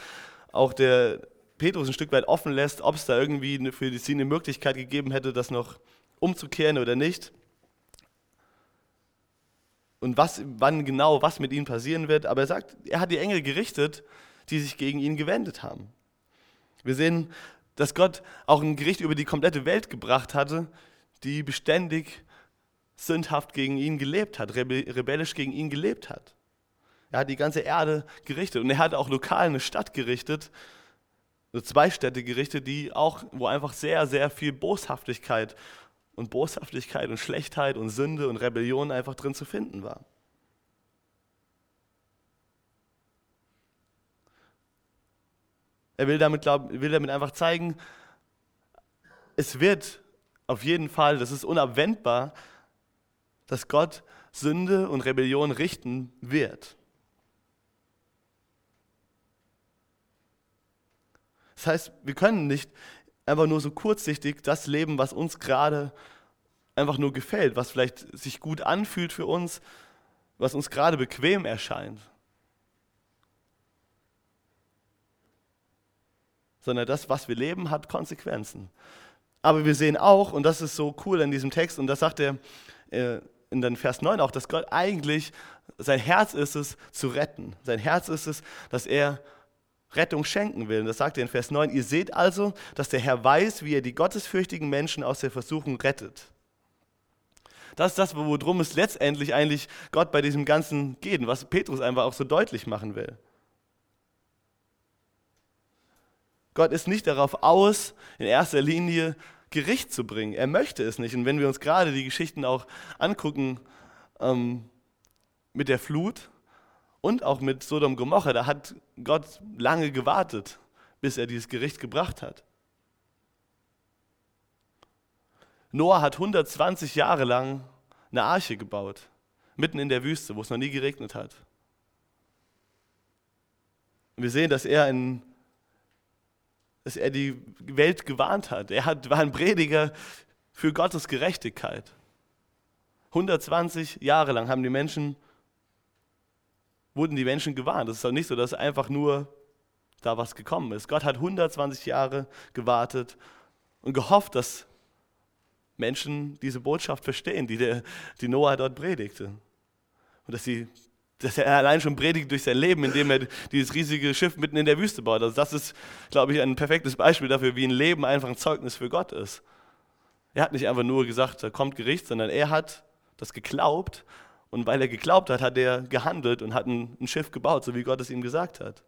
auch der Petrus ein Stück weit offen lässt, ob es da irgendwie für sie eine Möglichkeit gegeben hätte, das noch umzukehren oder nicht. Und was, wann genau was mit ihnen passieren wird. Aber er sagt, er hat die Engel gerichtet, die sich gegen ihn gewendet haben. Wir sehen, dass Gott auch ein Gericht über die komplette Welt gebracht hatte, die beständig sündhaft gegen ihn gelebt hat, rebellisch gegen ihn gelebt hat. Er hat die ganze Erde gerichtet und er hat auch lokal eine Stadt gerichtet, so zwei Städte gerichtet, die auch, wo einfach sehr, sehr viel Boshaftigkeit und Boshaftigkeit und Schlechtheit und Sünde und Rebellion einfach drin zu finden war. Er will damit, glaub, will damit einfach zeigen, es wird auf jeden Fall, das ist unabwendbar, dass Gott Sünde und Rebellion richten wird. Das heißt, wir können nicht einfach nur so kurzsichtig das leben, was uns gerade einfach nur gefällt, was vielleicht sich gut anfühlt für uns, was uns gerade bequem erscheint. Sondern das, was wir leben, hat Konsequenzen. Aber wir sehen auch, und das ist so cool in diesem Text, und das sagt er, äh, in den Vers 9 auch, dass Gott eigentlich, sein Herz ist es, zu retten. Sein Herz ist es, dass er Rettung schenken will. Und das sagt er in Vers 9, ihr seht also, dass der Herr weiß, wie er die gottesfürchtigen Menschen aus der Versuchung rettet. Das ist das, worum es letztendlich eigentlich Gott bei diesem Ganzen geht und was Petrus einfach auch so deutlich machen will. Gott ist nicht darauf aus, in erster Linie Gericht zu bringen. Er möchte es nicht. Und wenn wir uns gerade die Geschichten auch angucken ähm, mit der Flut und auch mit Sodom und Gomorra, da hat Gott lange gewartet, bis er dieses Gericht gebracht hat. Noah hat 120 Jahre lang eine Arche gebaut, mitten in der Wüste, wo es noch nie geregnet hat. Wir sehen, dass er in dass er die Welt gewarnt hat. Er hat, war ein Prediger für Gottes Gerechtigkeit. 120 Jahre lang haben die Menschen, wurden die Menschen gewarnt. Es ist doch nicht so, dass einfach nur da was gekommen ist. Gott hat 120 Jahre gewartet und gehofft, dass Menschen diese Botschaft verstehen, die, der, die Noah dort predigte. Und dass sie dass er allein schon predigt durch sein Leben, indem er dieses riesige Schiff mitten in der Wüste baut. Also das ist, glaube ich, ein perfektes Beispiel dafür, wie ein Leben einfach ein Zeugnis für Gott ist. Er hat nicht einfach nur gesagt, da kommt Gericht, sondern er hat das geglaubt und weil er geglaubt hat, hat er gehandelt und hat ein, ein Schiff gebaut, so wie Gott es ihm gesagt hat.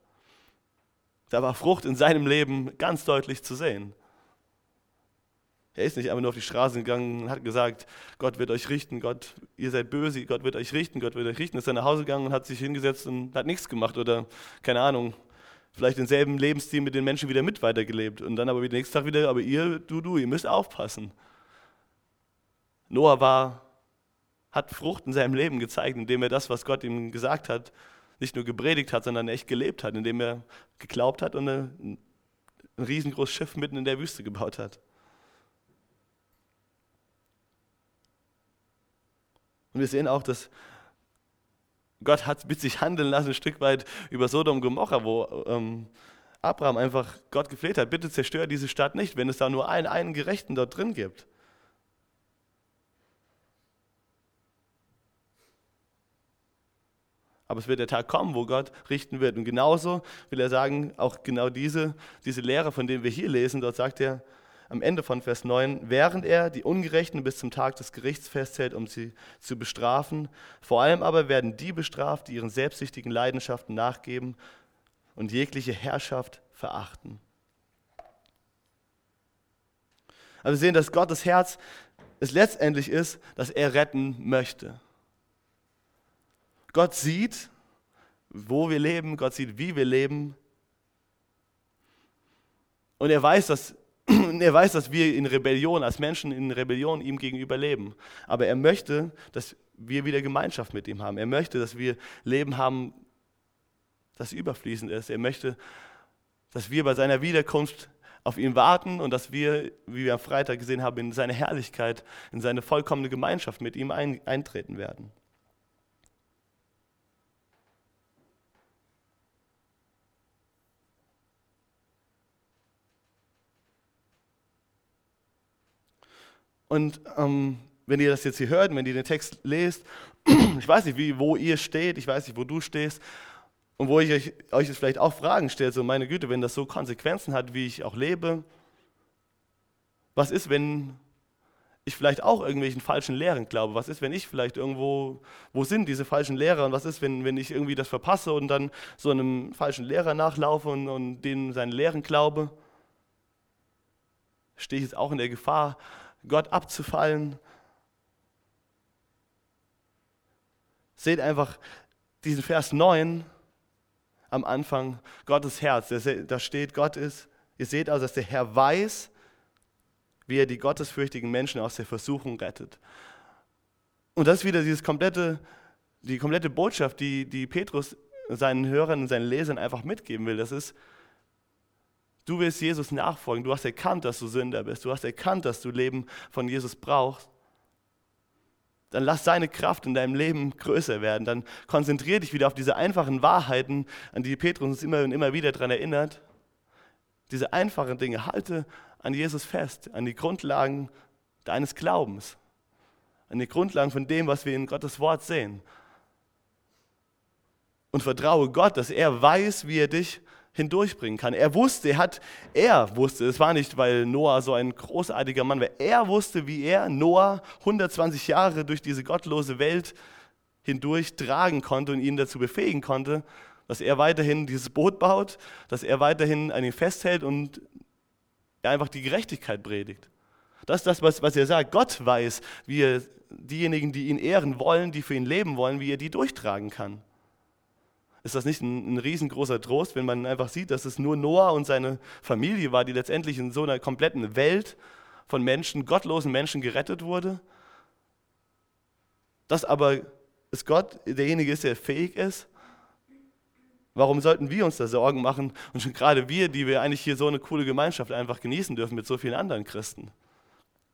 Da war Frucht in seinem Leben ganz deutlich zu sehen. Er ist nicht einfach nur auf die Straße gegangen und hat gesagt, Gott wird euch richten, Gott, ihr seid böse, Gott wird euch richten, Gott wird euch richten. Ist dann nach Hause gegangen und hat sich hingesetzt und hat nichts gemacht oder, keine Ahnung, vielleicht denselben Lebensstil mit den Menschen wieder mit weitergelebt. Und dann aber wieder nächsten Tag wieder, aber ihr, du, du, ihr müsst aufpassen. Noah war, hat Frucht in seinem Leben gezeigt, indem er das, was Gott ihm gesagt hat, nicht nur gepredigt hat, sondern echt gelebt hat, indem er geglaubt hat und ein riesengroßes Schiff mitten in der Wüste gebaut hat. Und wir sehen auch, dass Gott hat mit sich handeln lassen, ein Stück weit über Sodom und Gomorra, wo ähm, Abraham einfach Gott gefleht hat, bitte zerstör diese Stadt nicht, wenn es da nur einen, einen Gerechten dort drin gibt. Aber es wird der Tag kommen, wo Gott richten wird. Und genauso will er sagen, auch genau diese, diese Lehre, von denen wir hier lesen, dort sagt er, am Ende von Vers 9, während er die Ungerechten bis zum Tag des Gerichts festhält, um sie zu bestrafen. Vor allem aber werden die bestraft, die ihren selbstsüchtigen Leidenschaften nachgeben und jegliche Herrschaft verachten. Also wir sehen, dass Gottes Herz es letztendlich ist, dass er retten möchte. Gott sieht, wo wir leben, Gott sieht, wie wir leben. Und er weiß, dass er weiß, dass wir in Rebellion, als Menschen in Rebellion ihm gegenüber leben. Aber er möchte, dass wir wieder Gemeinschaft mit ihm haben. Er möchte, dass wir Leben haben, das überfließend ist. Er möchte, dass wir bei seiner Wiederkunft auf ihn warten und dass wir, wie wir am Freitag gesehen haben, in seine Herrlichkeit, in seine vollkommene Gemeinschaft mit ihm eintreten werden. Und ähm, wenn ihr das jetzt hier hört, wenn ihr den Text lest, ich weiß nicht, wie, wo ihr steht, ich weiß nicht, wo du stehst, und wo ich euch, euch jetzt vielleicht auch Fragen stelle, so meine Güte, wenn das so Konsequenzen hat, wie ich auch lebe, was ist, wenn ich vielleicht auch irgendwelchen falschen Lehren glaube? Was ist, wenn ich vielleicht irgendwo, wo sind diese falschen Lehrer? Und was ist, wenn, wenn ich irgendwie das verpasse und dann so einem falschen Lehrer nachlaufe und, und denen seinen Lehren glaube? Stehe ich jetzt auch in der Gefahr, Gott abzufallen. Seht einfach diesen Vers 9 am Anfang, Gottes Herz. Da steht, Gott ist, ihr seht also, dass der Herr weiß, wie er die gottesfürchtigen Menschen aus der Versuchung rettet. Und das ist wieder dieses komplette, die komplette Botschaft, die, die Petrus seinen Hörern und seinen Lesern einfach mitgeben will. Das ist, Du willst Jesus nachfolgen. Du hast erkannt, dass du Sünder bist. Du hast erkannt, dass du Leben von Jesus brauchst. Dann lass seine Kraft in deinem Leben größer werden. Dann konzentriere dich wieder auf diese einfachen Wahrheiten, an die Petrus uns immer und immer wieder daran erinnert. Diese einfachen Dinge. Halte an Jesus fest, an die Grundlagen deines Glaubens. an den Grundlagen von dem, was wir in Gottes Wort sehen. Und vertraue Gott, dass er weiß, wie er dich hindurchbringen kann. Er wusste, er hat, er wusste, es war nicht, weil Noah so ein großartiger Mann war, er wusste, wie er Noah 120 Jahre durch diese gottlose Welt hindurch tragen konnte und ihn dazu befähigen konnte, dass er weiterhin dieses Boot baut, dass er weiterhin an ihm festhält und er einfach die Gerechtigkeit predigt. Das ist das, was, was er sagt. Gott weiß, wie er diejenigen, die ihn ehren wollen, die für ihn leben wollen, wie er die durchtragen kann. Ist das nicht ein, ein, riesengroßer Trost, wenn man einfach sieht, dass es nur Noah und seine Familie war, die letztendlich in so einer kompletten Welt von Menschen, gottlosen Menschen gerettet wurde? Dass aber es Gott derjenige ist, der fähig ist? Warum sollten wir uns da Sorgen machen? Und schon gerade wir, die wir eigentlich hier so eine coole Gemeinschaft einfach genießen dürfen mit so vielen anderen Christen.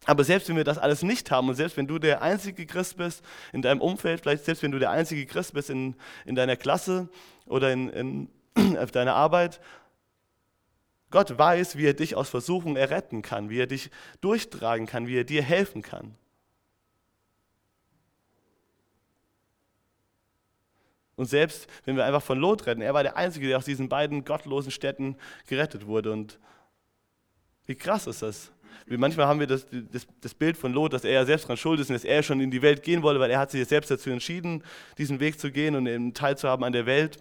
Aber selbst wenn wir das alles nicht haben und selbst wenn du der einzige Christ bist in deinem Umfeld, vielleicht selbst wenn du der einzige Christ bist in, in deiner Klasse oder in, in, auf deiner Arbeit, Gott weiß, wie er dich aus Versuchungen erretten kann, wie er dich durchtragen kann, wie er dir helfen kann. Und selbst wenn wir einfach von Lot retten, er war der Einzige, der aus diesen beiden gottlosen Städten gerettet wurde. Und wie krass ist das? Manchmal haben wir das, das, das, Bild von Lot, dass er ja selbst daran schuld ist und dass er schon in die Welt gehen wollte, weil er hat sich selbst dazu entschieden, diesen Weg zu gehen und eben teilzuhaben an der Welt.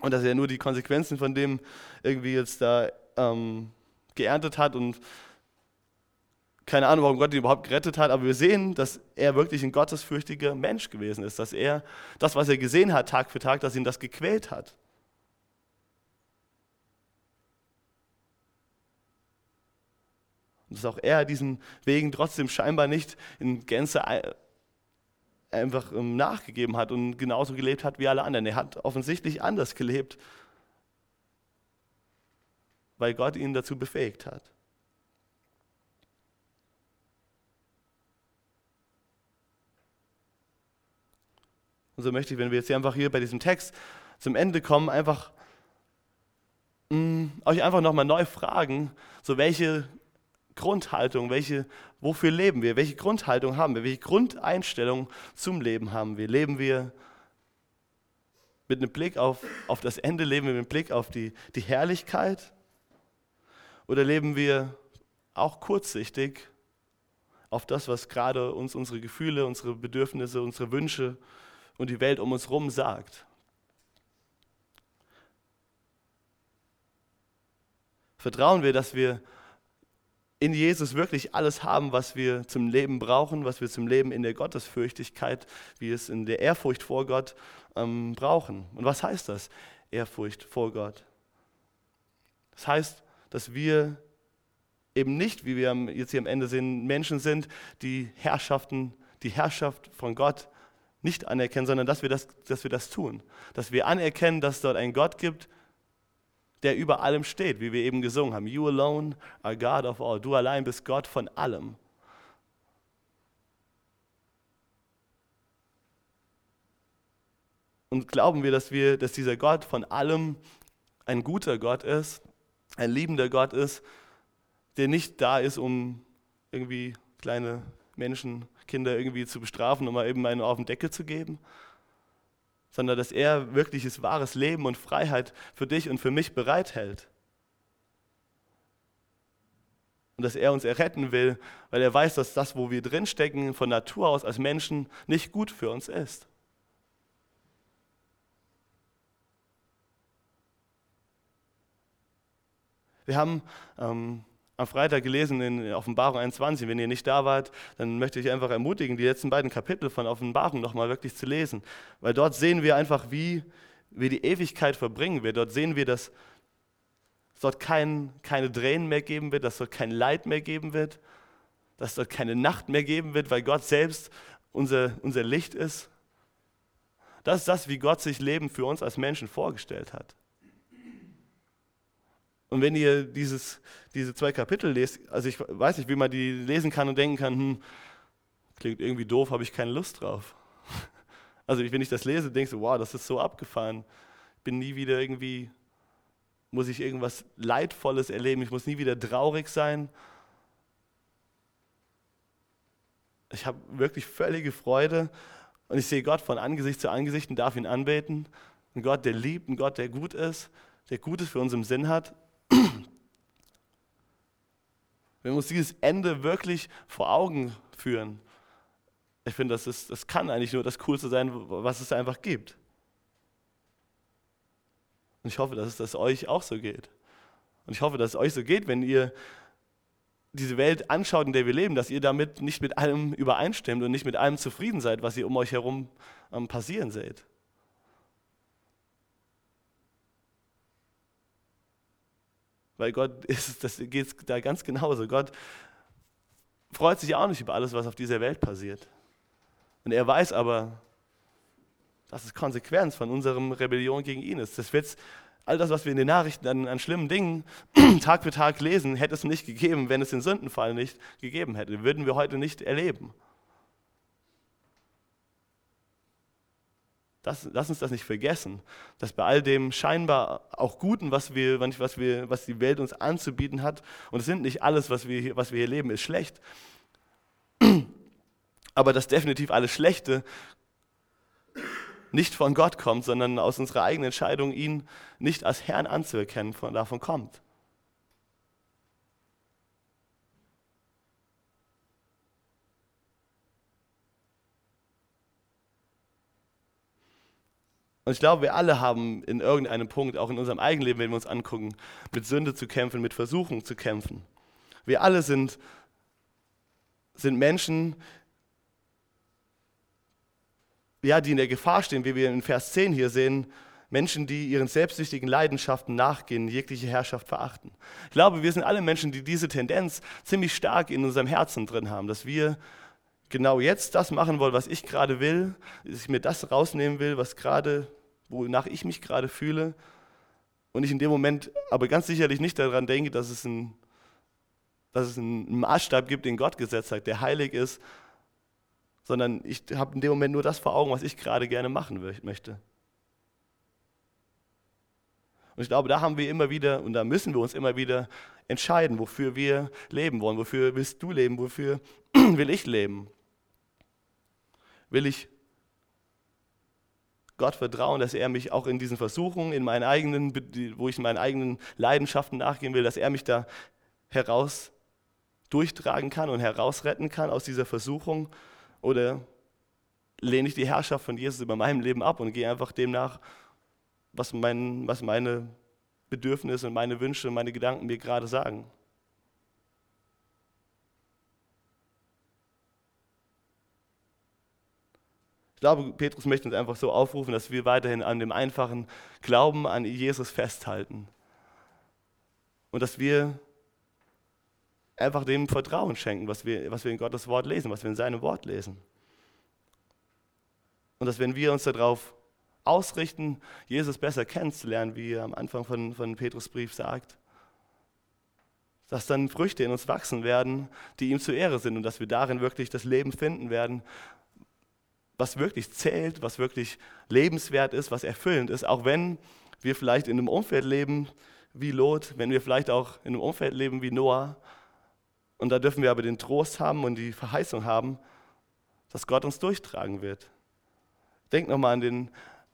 Und dass er nur die Konsequenzen von dem irgendwie jetzt da ähm, geerntet hat und keine Ahnung, warum Gott ihn überhaupt gerettet hat, aber wir sehen, dass er wirklich ein gottesfürchtiger Mensch gewesen ist, dass er das, was er gesehen hat, Tag für Tag, dass ihn das gequält hat. Und dass auch er diesen Wegen trotzdem scheinbar nicht in Gänze einfach ähm, nachgegeben hat und genauso gelebt hat wie alle anderen. Er hat offensichtlich anders gelebt, weil Gott ihn dazu befähigt hat. Und so möchte ich, wenn wir jetzt hier einfach hier bei diesem Text zum Ende kommen, einfach mh, mm, euch einfach nochmal neu fragen, so welche Grundhaltung, welche, wofür leben wir, welche Grundhaltung haben wir, welche Grundeinstellung zum Leben haben wir. Leben wir mit einem Blick auf, auf das Ende, leben wir mit einem Blick auf die, die Herrlichkeit oder leben wir auch kurzsichtig auf das, was gerade uns unsere Gefühle, unsere Bedürfnisse, unsere Wünsche und die Welt um uns herum sagt? Vertrauen wir, dass wir in Jesus wirklich alles haben, was wir zum Leben brauchen, was wir zum Leben in der Gottesfürchtigkeit, wie es in der Ehrfurcht vor Gott ähm, brauchen. Und was heißt das, Ehrfurcht vor Gott? Das heißt, dass wir eben nicht, wie wir jetzt hier am Ende sehen, Menschen sind, die Herrschaften, die Herrschaft von Gott nicht anerkennen, sondern dass wir das, dass wir das tun. Dass wir anerkennen, dass es dort einen Gott gibt, der über allem steht, wie wir eben gesungen haben. You alone are God of all. Du allein bist Gott von allem. Und glauben wir, dass wir, dass dieser Gott von allem ein guter Gott ist, ein liebender Gott ist, der nicht da ist, um irgendwie kleine Menschen, Kinder irgendwie zu bestrafen, um mal eben einen auf den Deckel zu geben, sondern dass er wirkliches wahres Leben und Freiheit für dich und für mich bereithält. Und dass er uns erretten will, weil er weiß, dass das, wo wir drinstecken, von Natur aus als Menschen nicht gut für uns ist. Wir haben ähm, am Freitag gelesen in Offenbarung 21. Wenn ihr nicht da wart, dann möchte ich einfach ermutigen, die letzten beiden Kapitel von Offenbarung nochmal wirklich zu lesen. Weil dort sehen wir einfach, wie wir die Ewigkeit verbringen werden. Dort sehen wir, dass es dort kein, keine Tränen mehr geben wird, dass dort kein Leid mehr geben wird, dass dort keine Nacht mehr geben wird, weil Gott selbst unser, unser Licht ist. Das ist das, wie Gott sich Leben für uns als Menschen vorgestellt hat. Und wenn ihr dieses, diese zwei Kapitel lest, also ich weiß nicht, wie man die lesen kann und denken kann, hm, klingt irgendwie doof, habe ich keine Lust drauf. Also wenn ich das lese, denke ich, wow, das ist so abgefahren. Bin nie wieder irgendwie, muss ich irgendwas Leidvolles erleben, ich muss nie wieder traurig sein. Ich habe wirklich völlige Freude und ich sehe Gott von Angesicht zu Angesicht und darf ihn anbeten. Ein Gott, der liebt, ein Gott, der gut ist, der Gutes für uns im Sinn hat. Wenn wir uns dieses Ende wirklich vor Augen führen, ich finde, das, ist, das kann eigentlich nur das Coolste sein, was es einfach gibt. Und ich hoffe, dass es das euch auch so geht. Und ich hoffe, dass es euch so geht, wenn ihr diese Welt anschaut, in der wir leben, dass ihr damit nicht mit allem übereinstimmt und nicht mit allem zufrieden seid, was ihr um euch herum ähm, passieren seht. Weil Gott ist, das geht da ganz genauso. Gott freut sich auch nicht über alles, was auf dieser Welt passiert. Und er weiß aber, dass es Konsequenz von unserer Rebellion gegen ihn ist. Das wird all das, was wir in den Nachrichten an, an, schlimmen Dingen Tag für Tag lesen, hätte es nicht gegeben, wenn es den Sündenfall nicht gegeben hätte. Würden wir heute nicht erleben. Das, lass uns das nicht vergessen, dass bei all dem scheinbar auch Guten, was, wir, was, wir, was die Welt uns anzubieten hat, und es sind nicht alles, was wir, was wir hier leben, ist schlecht, aber dass definitiv alles Schlechte nicht von Gott kommt, sondern aus unserer eigenen Entscheidung, ihn nicht als Herrn anzuerkennen, von davon kommt. Und ich glaube, wir alle haben in irgendeinem Punkt, auch in unserem eigenen Leben, wenn wir uns angucken, mit Sünde zu kämpfen, mit Versuchung zu kämpfen. Wir alle sind, sind Menschen, ja, die in der Gefahr stehen, wie wir in Vers 10 hier sehen, Menschen, die ihren selbstsüchtigen Leidenschaften nachgehen, jegliche Herrschaft verachten. Ich glaube, wir sind alle Menschen, die diese Tendenz ziemlich stark in unserem Herzen drin haben, dass wir genau jetzt das machen wollen, was ich gerade will, dass ich mir das rausnehmen will, was gerade, wonach ich mich gerade fühle und ich in dem Moment aber ganz sicherlich nicht daran denke, dass es, ein, dass es einen Maßstab gibt, den Gott gesetzt hat, der heilig ist sondern ich habe in dem Moment nur das vor Augen, was ich gerade gerne machen möchte. Und ich glaube, da haben wir immer wieder und da müssen wir uns immer wieder entscheiden, wofür wir leben wollen. Wofür willst du leben? Wofür will ich leben? Will ich Gott vertrauen, dass er mich auch in diesen Versuchungen, in meinen eigenen, wo ich meinen eigenen Leidenschaften nachgehen will, dass er mich da heraus durchtragen kann und herausretten kann aus dieser Versuchung? Oder lehne ich die Herrschaft von Jesus über meinem Leben ab und gehe einfach dem nach, was, mein, was meine Bedürfnisse und meine Wünsche und meine Gedanken mir gerade sagen. Ich glaube, Petrus möchte uns einfach so aufrufen, dass wir weiterhin an dem einfachen Glauben an Jesus festhalten. Und dass wir einfach dem Vertrauen schenken, was wir, was wir in Gottes Wort lesen, was wir in seinem Wort lesen. Und dass wenn wir uns darauf ausrichten, Jesus besser kennenzulernen, wie er am Anfang von, von Petrus Brief sagt, dass dann Früchte in uns wachsen werden, die ihm zur Ehre sind und dass wir darin wirklich das Leben finden werden, was wirklich zählt, was wirklich lebenswert ist, was erfüllend ist, auch wenn wir vielleicht in einem Umfeld leben wie Lot, wenn wir vielleicht auch in einem Umfeld leben wie Noah, und da dürfen wir aber den Trost haben und die Verheißung haben, dass Gott uns durchtragen wird. Denk nochmal an den,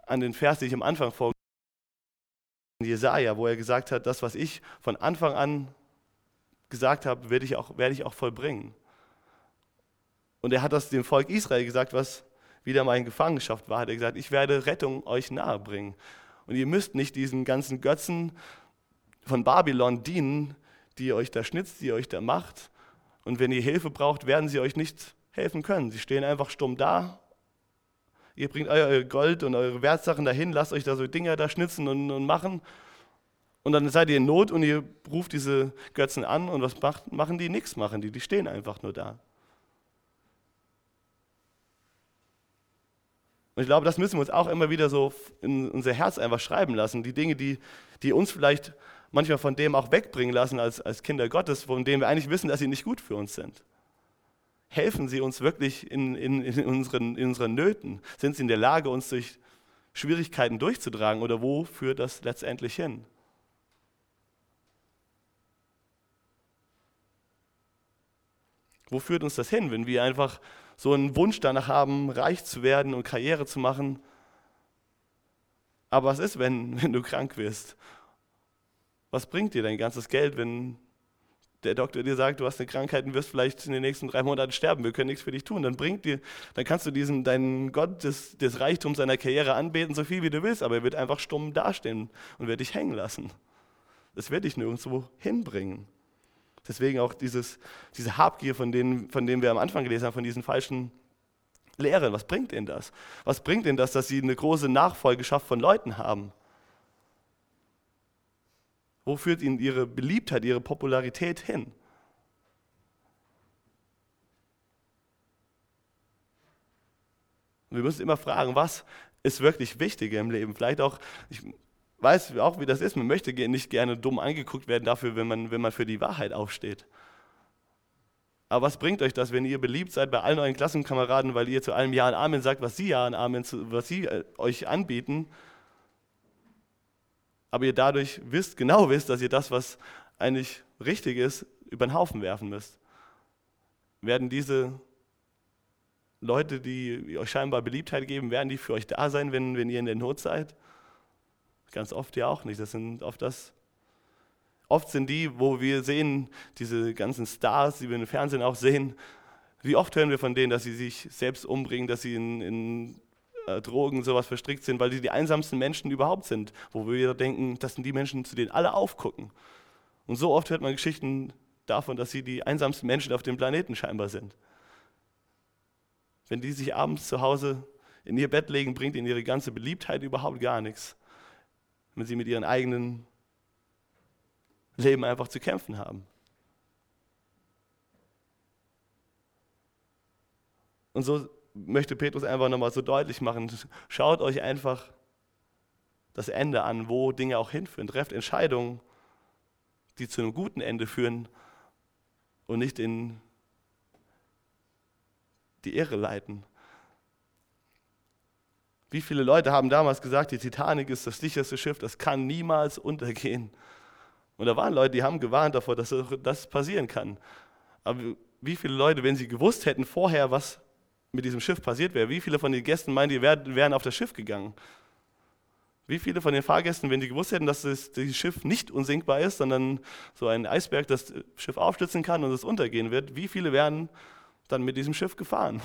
an den Vers, den ich am Anfang vorgelesen in Jesaja, wo er gesagt hat, das, was ich von Anfang an gesagt habe, werde ich auch, werde ich auch vollbringen. Und er hat das dem Volk Israel gesagt, was wieder mal in Gefangenschaft war. Hat er gesagt, ich werde Rettung euch nahebringen. Und ihr müsst nicht diesen ganzen Götzen von Babylon dienen, die ihr euch da schnitzt, die ihr euch da macht, und wenn ihr Hilfe braucht, werden sie euch nicht helfen können. Sie stehen einfach stumm da. Ihr bringt euer Gold und eure Wertsachen dahin, lasst euch da so Dinger da schnitzen und, und machen. Und dann seid ihr in Not und ihr ruft diese Götzen an und was macht, machen die? Nichts machen die, die stehen einfach nur da. Und ich glaube, das müssen wir uns auch immer wieder so in unser Herz einfach schreiben lassen. Die Dinge, die, die uns vielleicht manchmal von dem auch wegbringen lassen als, als Kinder Gottes, von denen wir eigentlich wissen, dass sie nicht gut für uns sind. Helfen sie uns wirklich in, in, in, unseren, in unseren Nöten? Sind sie in der Lage, uns durch Schwierigkeiten durchzutragen oder wo führt das letztendlich hin? Wo führt uns das hin, wenn wir einfach so einen Wunsch danach haben, reich zu werden und Karriere zu machen. Aber was ist, wenn, wenn du krank wirst? Was bringt dir dein ganzes Geld, wenn der Doktor dir sagt, du hast eine Krankheit und wirst vielleicht in den nächsten drei Monaten sterben, wir können nichts für dich tun, dann bringt dir, dann kannst du diesen, deinen Gott des, des Reichtums seiner Karriere anbeten, so viel wie du willst, aber er wird einfach stumm dastehen und wird dich hängen lassen. Das wird dich nirgendwo hinbringen. Deswegen auch dieses, diese Habgier, von denen, von denen wir am Anfang gelesen haben, von diesen falschen Lehren. Was bringt ihnen das? Was bringt ihnen das, dass sie eine große Nachfolgeschaft von Leuten haben? Wo führt ihnen ihre Beliebtheit, ihre Popularität hin? Wir müssen immer fragen, was ist wirklich wichtiger im Leben? Vielleicht auch, ich weiß auch, wie das ist, man möchte nicht gerne dumm angeguckt werden dafür, wenn man, wenn man für die Wahrheit aufsteht. Aber was bringt euch das, wenn ihr beliebt seid bei allen euren Klassenkameraden, weil ihr zu allem Ja und Amen sagt, was sie Ja und Amen, was sie äh, euch anbieten, aber ihr dadurch wisst, genau wisst, dass ihr das, was eigentlich richtig ist, über den Haufen werfen müsst. Werden diese Leute, die euch scheinbar Beliebtheit geben, werden die für euch da sein, wenn, wenn ihr in der Not seid? Ganz oft ja auch nicht. Das sind oft das. Oft sind die, wo wir sehen, diese ganzen Stars, die wir im Fernsehen auch sehen, wie oft hören wir von denen, dass sie sich selbst umbringen, dass sie in, in äh, Drogen, sowas verstrickt sind, weil die die einsamsten Menschen überhaupt sind, wo wir denken, das sind die Menschen, zu denen alle aufgucken. Und so oft hört man Geschichten davon, dass sie die einsamsten Menschen auf dem Planeten scheinbar sind. Wenn die sich abends zu Hause in ihr Bett legen, bringt ihnen ihre ganze Beliebtheit überhaupt gar nichts. Wenn sie mit ihrem eigenen Leben einfach zu kämpfen haben. Und so möchte Petrus einfach nochmal so deutlich machen, schaut euch einfach das Ende an, wo Dinge auch hinführen. Trefft Entscheidungen, die zu einem guten Ende führen und nicht in die Irre leiten. Wie viele Leute haben damals gesagt, die Titanic ist das sicherste Schiff, das kann niemals untergehen. Und da waren Leute, die haben gewarnt davor, dass das passieren kann. Aber wie viele Leute, wenn sie gewusst hätten vorher, was mit diesem Schiff passiert wäre. Wie viele von den Gästen meinen, die wären auf das Schiff gegangen? Wie viele von den Fahrgästen, wenn die gewusst hätten, dass das, das Schiff nicht unsinkbar ist, sondern so ein Eisberg das Schiff aufstützen kann und es untergehen wird, wie viele wären dann mit diesem Schiff gefahren?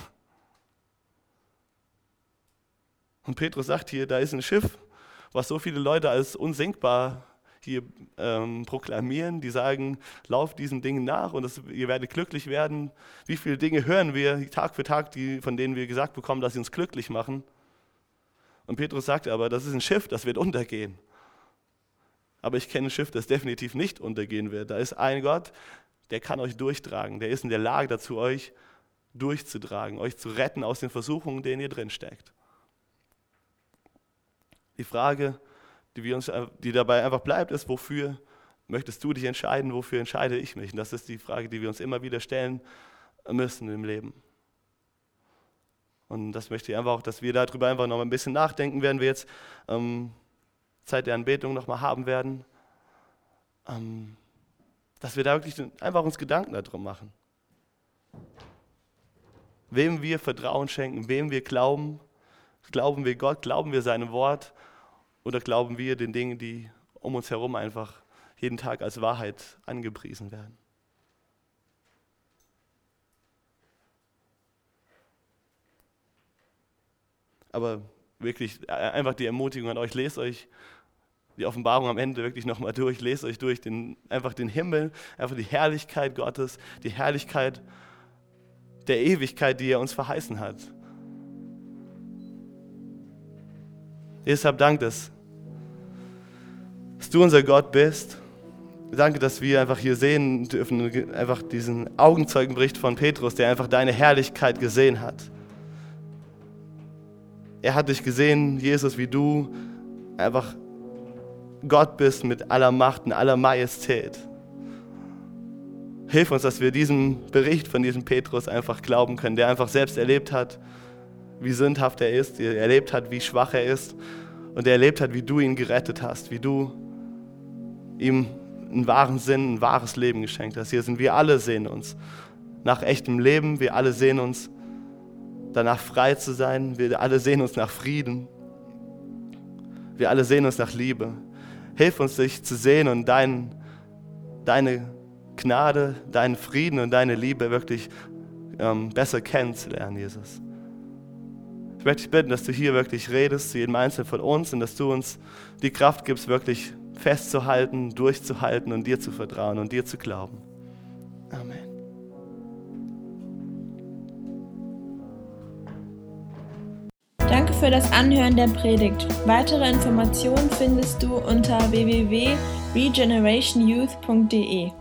Und Petrus sagt hier, da ist ein Schiff, was so viele Leute als unsinkbar hier ähm, proklamieren, die sagen, lauft diesen Dingen nach und das, ihr werdet glücklich werden. Wie viele Dinge hören wir Tag für Tag, die, von denen wir gesagt bekommen, dass sie uns glücklich machen. Und Petrus sagt aber, das ist ein Schiff, das wird untergehen. Aber ich kenne ein Schiff, das definitiv nicht untergehen wird. Da ist ein Gott, der kann euch durchtragen. Der ist in der Lage dazu, euch durchzutragen, euch zu retten aus den Versuchungen, denen ihr drin steckt. Die Frage, die, wir uns, äh, die dabei einfach bleibt, ist, wofür möchtest du dich entscheiden, wofür entscheide ich mich? Und das ist die Frage, die wir uns immer wieder stellen müssen im Leben. Und das möchte ich einfach auch, dass wir darüber einfach noch ein bisschen nachdenken, werden wir jetzt ähm, Zeit der Anbetung nochmal haben werden. Ähm, dass wir da wirklich einfach uns Gedanken darum machen. Wem wir Vertrauen schenken, wem wir glauben. Glauben wir Gott, glauben wir seinem Wort oder glauben wir den Dingen, die um uns herum einfach jeden Tag als Wahrheit angepriesen werden? Aber wirklich äh, einfach die Ermutigung an euch, lest euch die Offenbarung am Ende wirklich nochmal durch, lest euch durch den, einfach den Himmel, einfach die Herrlichkeit Gottes, die Herrlichkeit der Ewigkeit, die er uns verheißen hat. Deshalb dank dass, dass du unser Gott bist. Danke, dass wir einfach hier sehen dürfen, einfach diesen Augenzeugenbericht von Petrus, der einfach deine Herrlichkeit gesehen hat. Er hat dich gesehen, Jesus, wie du einfach Gott bist mit aller Macht und aller Majestät. Hilf uns, dass wir diesen Bericht von diesem Petrus einfach glauben können, der einfach selbst erlebt hat, wie sündhaft er ist, der erlebt hat, wie schwach er ist und der erlebt hat, wie du ihn gerettet hast, wie du ihm einen wahren Sinn, ein wahres Leben geschenkt hast. Hier sind wir alle sehen uns nach echtem Leben, wir alle sehen uns danach frei zu sein. Wir alle sehen uns nach Frieden. Wir alle sehen uns nach Liebe. Hilf uns, dich zu sehen und dein, deine Gnade, deinen Frieden und deine Liebe wirklich ähm, besser kennenzulernen, Jesus. Ich möchte dich bitten, dass du hier wirklich redest zu jedem Einzelnen von uns und dass du uns die Kraft gibst, wirklich festzuhalten, durchzuhalten und dir zu vertrauen und dir zu glauben. Amen. Danke für das Anhören der Predigt. Weitere Informationen findest du unter www.regenerationyouth.de.